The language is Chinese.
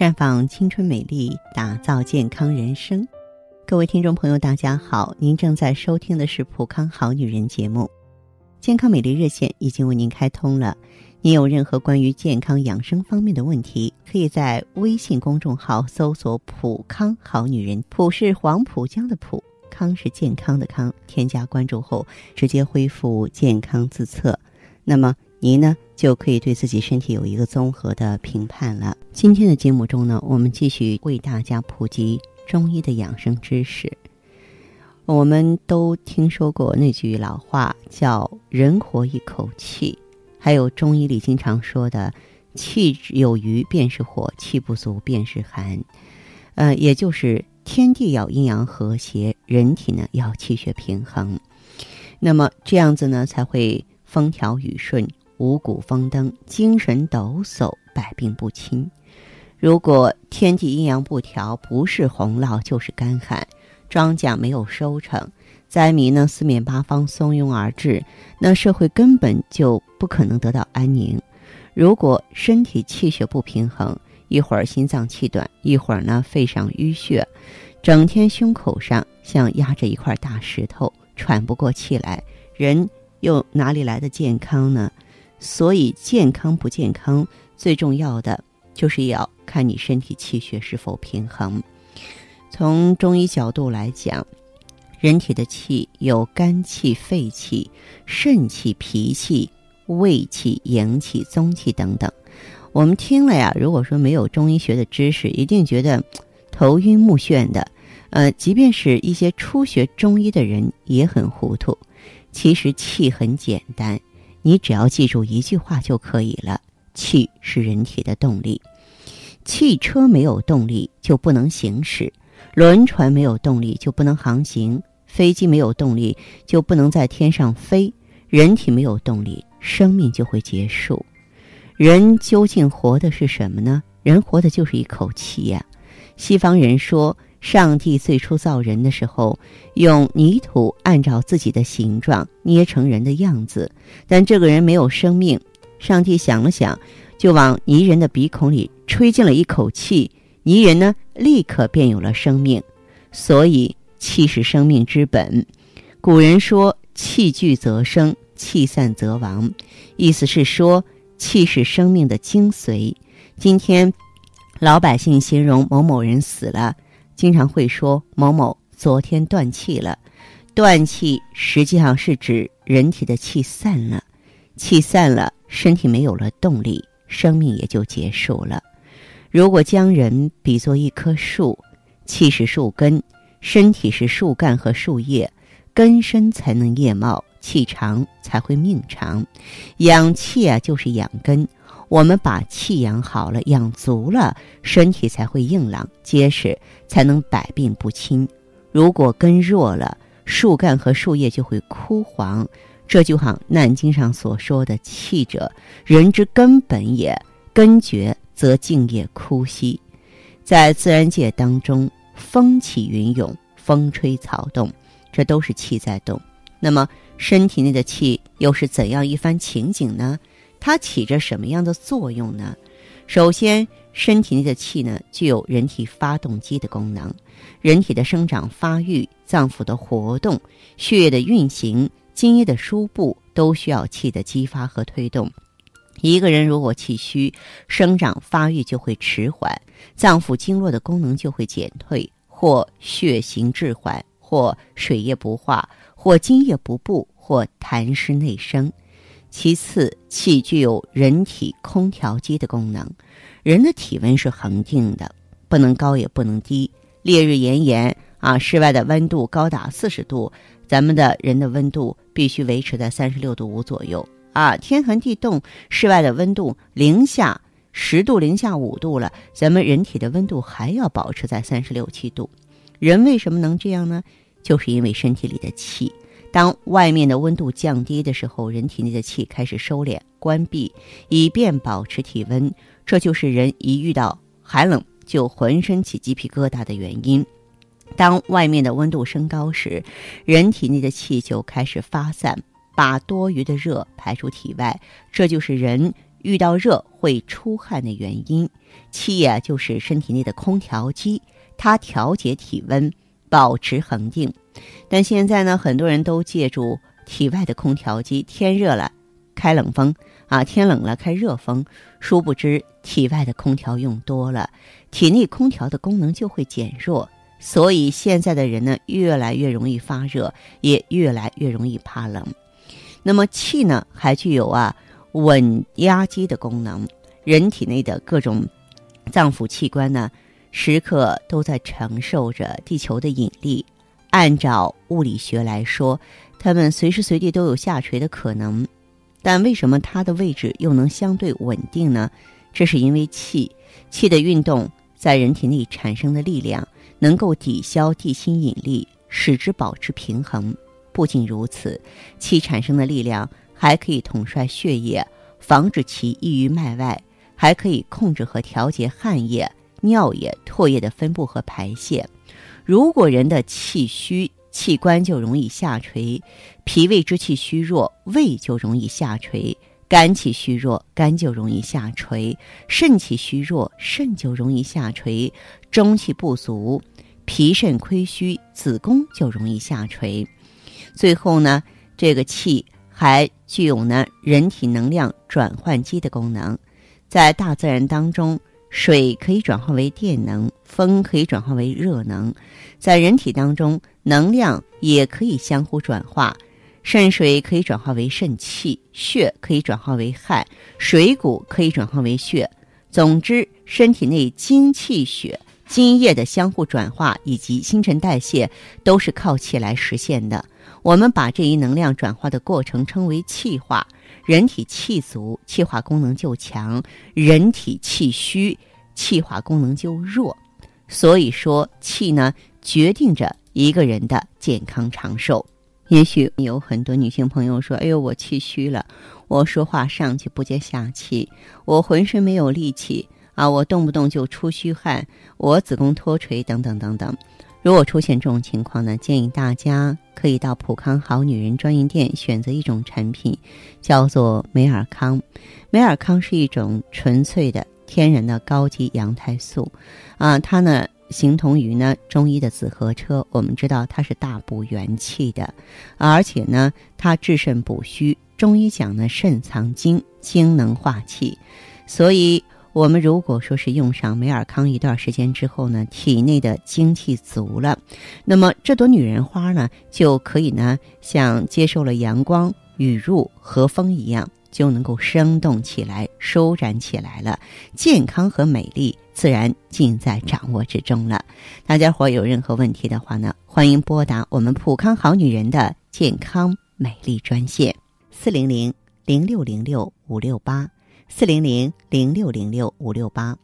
绽放青春美丽，打造健康人生。各位听众朋友，大家好，您正在收听的是《普康好女人》节目，健康美丽热线已经为您开通了。您有任何关于健康养生方面的问题，可以在微信公众号搜索“普康好女人”，普是黄浦江的浦，康是健康的康。添加关注后，直接恢复健康自测。那么您呢，就可以对自己身体有一个综合的评判了。今天的节目中呢，我们继续为大家普及中医的养生知识。我们都听说过那句老话，叫“人活一口气”。还有中医里经常说的“气有余便是火，气不足便是寒”，呃，也就是天地要阴阳和谐，人体呢要气血平衡，那么这样子呢才会风调雨顺、五谷丰登、精神抖擞、百病不侵。如果天地阴阳不调，不是洪涝就是干旱，庄稼没有收成。灾民呢四面八方蜂拥而至，那社会根本就不可能得到安宁。如果身体气血不平衡，一会儿心脏气短，一会儿呢肺上淤血，整天胸口上像压着一块大石头，喘不过气来，人又哪里来的健康呢？所以健康不健康，最重要的就是要看你身体气血是否平衡。从中医角度来讲。人体的气有肝气、肺气、肾气、脾气、胃气、阳气、宗气等等。我们听了呀，如果说没有中医学的知识，一定觉得头晕目眩的。呃，即便是一些初学中医的人也很糊涂。其实气很简单，你只要记住一句话就可以了：气是人体的动力。汽车没有动力就不能行驶，轮船没有动力就不能航行。飞机没有动力，就不能在天上飞；人体没有动力，生命就会结束。人究竟活的是什么呢？人活的就是一口气呀。西方人说，上帝最初造人的时候，用泥土按照自己的形状捏成人的样子，但这个人没有生命。上帝想了想，就往泥人的鼻孔里吹进了一口气，泥人呢，立刻便有了生命。所以。气是生命之本，古人说“气聚则生，气散则亡”，意思是说气是生命的精髓。今天老百姓形容某某人死了，经常会说某某昨天断气了。断气实际上是指人体的气散了，气散了，身体没有了动力，生命也就结束了。如果将人比作一棵树，气是树根。身体是树干和树叶，根深才能叶茂，气长才会命长。养气啊，就是养根。我们把气养好了，养足了，身体才会硬朗结实，才能百病不侵。如果根弱了，树干和树叶就会枯黄。这就好《难经》上所说的：“气者，人之根本也。根绝则茎叶枯稀。”在自然界当中。风起云涌，风吹草动，这都是气在动。那么身体内的气又是怎样一番情景呢？它起着什么样的作用呢？首先，身体内的气呢，具有人体发动机的功能。人体的生长发育、脏腑的活动、血液的运行、津液的输布，都需要气的激发和推动。一个人如果气虚，生长发育就会迟缓，脏腑经络的功能就会减退，或血行滞缓，或水液不化，或津液不布，或痰湿内生。其次，气具有人体空调机的功能。人的体温是恒定的，不能高也不能低。烈日炎炎啊，室外的温度高达四十度，咱们的人的温度必须维持在三十六度五左右。啊，天寒地冻，室外的温度零下十度、零下五度了，咱们人体的温度还要保持在三十六七度。人为什么能这样呢？就是因为身体里的气，当外面的温度降低的时候，人体内的气开始收敛、关闭，以便保持体温。这就是人一遇到寒冷就浑身起鸡皮疙瘩的原因。当外面的温度升高时，人体内的气就开始发散。把多余的热排出体外，这就是人遇到热会出汗的原因。气呀，就是身体内的空调机，它调节体温，保持恒定。但现在呢，很多人都借助体外的空调机，天热了开冷风啊，天冷了开热风。殊不知，体外的空调用多了，体内空调的功能就会减弱。所以现在的人呢，越来越容易发热，也越来越容易怕冷。那么气呢，还具有啊稳压机的功能。人体内的各种脏腑器官呢，时刻都在承受着地球的引力。按照物理学来说，它们随时随地都有下垂的可能。但为什么它的位置又能相对稳定呢？这是因为气，气的运动在人体内产生的力量。能够抵消地心引力，使之保持平衡。不仅如此，气产生的力量还可以统帅血液，防止其溢于脉外，还可以控制和调节汗液、尿液、唾液的分布和排泄。如果人的气虚，器官就容易下垂；脾胃之气虚弱，胃就容易下垂；肝气虚弱，肝就容易下垂；肾气虚弱，肾就容易下垂；中气不足。脾肾亏虚，子宫就容易下垂。最后呢，这个气还具有呢人体能量转换机的功能。在大自然当中，水可以转化为电能，风可以转化为热能。在人体当中，能量也可以相互转化。肾水可以转化为肾气，血可以转化为汗，水谷可以转化为血。总之，身体内精气血。津液的相互转化以及新陈代谢都是靠气来实现的。我们把这一能量转化的过程称为气化。人体气足，气化功能就强；人体气虚，气化功能就弱。所以说，气呢决定着一个人的健康长寿。也许有很多女性朋友说：“哎呦，我气虚了，我说话上气不接下气，我浑身没有力气。”啊，我动不动就出虚汗，我子宫脱垂等等等等。如果出现这种情况呢，建议大家可以到普康好女人专营店选择一种产品，叫做美尔康。美尔康是一种纯粹的天然的高级羊胎素，啊，它呢形同于呢中医的紫河车。我们知道它是大补元气的，而且呢它治肾补虚。中医讲呢肾藏精，精能化气，所以。我们如果说是用上美尔康一段时间之后呢，体内的精气足了，那么这朵女人花呢，就可以呢像接受了阳光、雨露和风一样，就能够生动起来、舒展起来了。健康和美丽自然尽在掌握之中了。大家伙有任何问题的话呢，欢迎拨打我们普康好女人的健康美丽专线：四零零零六零六五六八。四零零零六零六五六八。